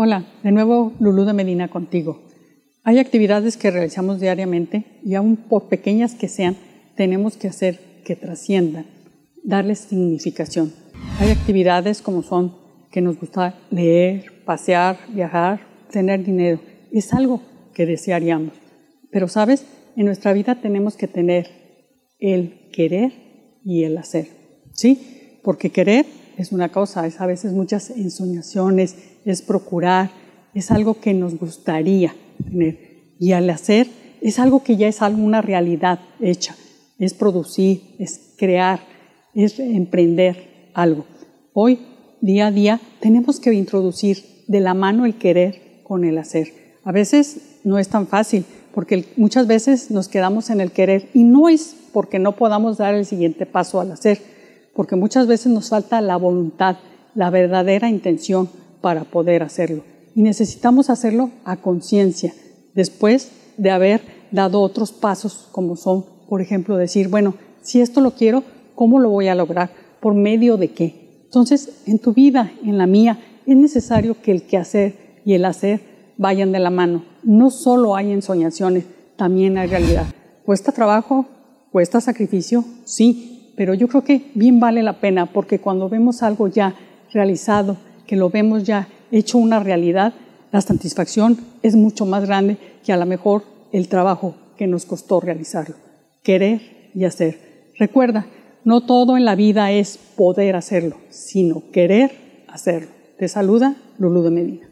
Hola, de nuevo Lulú de Medina contigo. Hay actividades que realizamos diariamente y aun por pequeñas que sean, tenemos que hacer que trasciendan, darles significación. Hay actividades como son que nos gusta leer, pasear, viajar, tener dinero. Es algo que desearíamos. Pero sabes, en nuestra vida tenemos que tener el querer y el hacer. ¿Sí? Porque querer es una cosa, es a veces muchas ensoñaciones, es procurar, es algo que nos gustaría tener. Y al hacer es algo que ya es alguna realidad hecha, es producir, es crear, es emprender algo. Hoy, día a día, tenemos que introducir de la mano el querer con el hacer. A veces no es tan fácil, porque muchas veces nos quedamos en el querer y no es porque no podamos dar el siguiente paso al hacer, porque muchas veces nos falta la voluntad, la verdadera intención para poder hacerlo. Y necesitamos hacerlo a conciencia, después de haber dado otros pasos como son, por ejemplo, decir, bueno, si esto lo quiero, ¿cómo lo voy a lograr? ¿Por medio de qué? Entonces, en tu vida, en la mía, es necesario que el quehacer y el hacer vayan de la mano. No solo hay ensoñaciones, también hay realidad. ¿Cuesta trabajo? ¿Cuesta sacrificio? Sí, pero yo creo que bien vale la pena porque cuando vemos algo ya realizado, que lo vemos ya hecho una realidad, la satisfacción es mucho más grande que a lo mejor el trabajo que nos costó realizarlo. Querer y hacer. Recuerda, no todo en la vida es poder hacerlo, sino querer hacerlo. Te saluda Lulú de Medina.